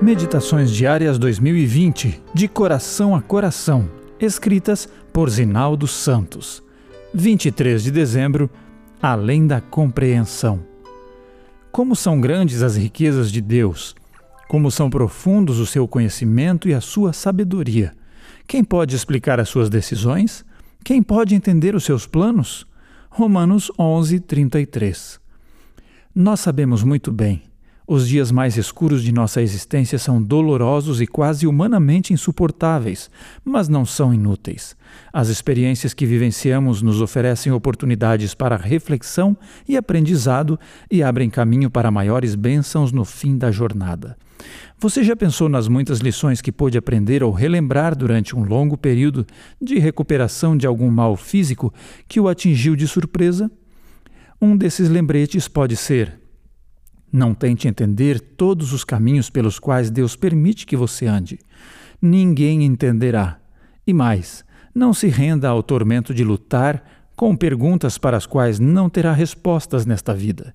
Meditações Diárias 2020, de coração a coração, escritas por Zinaldo Santos. 23 de dezembro, além da compreensão. Como são grandes as riquezas de Deus, como são profundos o seu conhecimento e a sua sabedoria. Quem pode explicar as suas decisões? Quem pode entender os seus planos? Romanos 11, 33. Nós sabemos muito bem os dias mais escuros de nossa existência são dolorosos e quase humanamente insuportáveis, mas não são inúteis. As experiências que vivenciamos nos oferecem oportunidades para reflexão e aprendizado e abrem caminho para maiores bênçãos no fim da jornada. Você já pensou nas muitas lições que pôde aprender ou relembrar durante um longo período de recuperação de algum mal físico que o atingiu de surpresa? Um desses lembretes pode ser não tente entender todos os caminhos pelos quais Deus permite que você ande. Ninguém entenderá. E mais, não se renda ao tormento de lutar com perguntas para as quais não terá respostas nesta vida.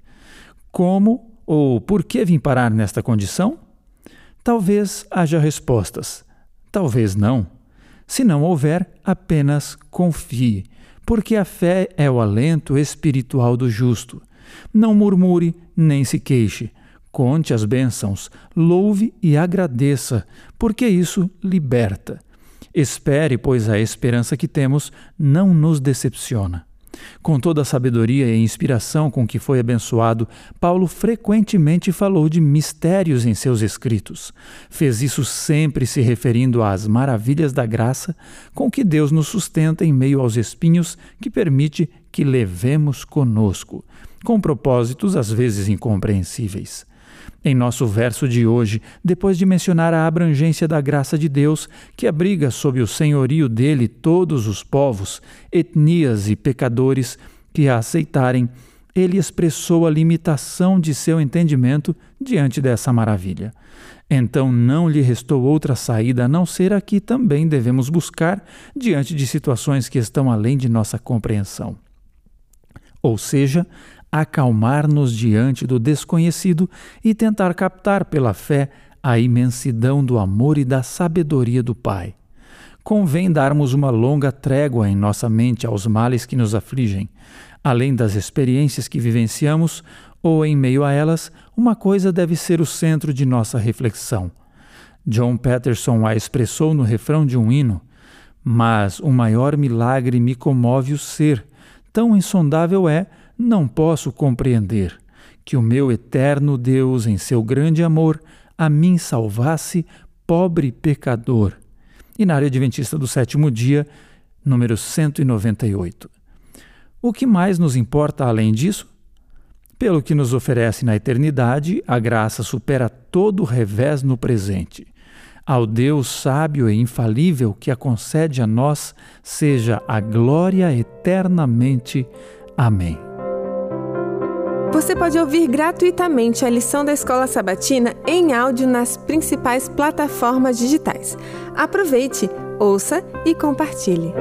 Como ou por que vim parar nesta condição? Talvez haja respostas, talvez não. Se não houver, apenas confie, porque a fé é o alento espiritual do justo. Não murmure nem se queixe. Conte as bênçãos, louve e agradeça, porque isso liberta. Espere, pois a esperança que temos não nos decepciona. Com toda a sabedoria e inspiração com que foi abençoado, Paulo frequentemente falou de mistérios em seus escritos. Fez isso sempre se referindo às maravilhas da graça com que Deus nos sustenta em meio aos espinhos que permite que levemos conosco com propósitos às vezes incompreensíveis. Em nosso verso de hoje, depois de mencionar a abrangência da graça de Deus, que abriga sob o senhorio dele todos os povos, etnias e pecadores que a aceitarem, ele expressou a limitação de seu entendimento diante dessa maravilha. Então não lhe restou outra saída a não ser a que também devemos buscar diante de situações que estão além de nossa compreensão. Ou seja, acalmar-nos diante do desconhecido e tentar captar pela fé a imensidão do amor e da sabedoria do Pai. Convém darmos uma longa trégua em nossa mente aos males que nos afligem. Além das experiências que vivenciamos, ou em meio a elas, uma coisa deve ser o centro de nossa reflexão. John Patterson a expressou no refrão de um hino: Mas o maior milagre me comove o ser, tão insondável é não posso compreender que o meu eterno Deus, em seu grande amor, a mim salvasse, pobre pecador. E na área adventista do sétimo dia, número 198. O que mais nos importa além disso? Pelo que nos oferece na eternidade, a graça supera todo o revés no presente. Ao Deus sábio e infalível que a concede a nós, seja a glória eternamente. Amém. Você pode ouvir gratuitamente a lição da Escola Sabatina em áudio nas principais plataformas digitais. Aproveite, ouça e compartilhe.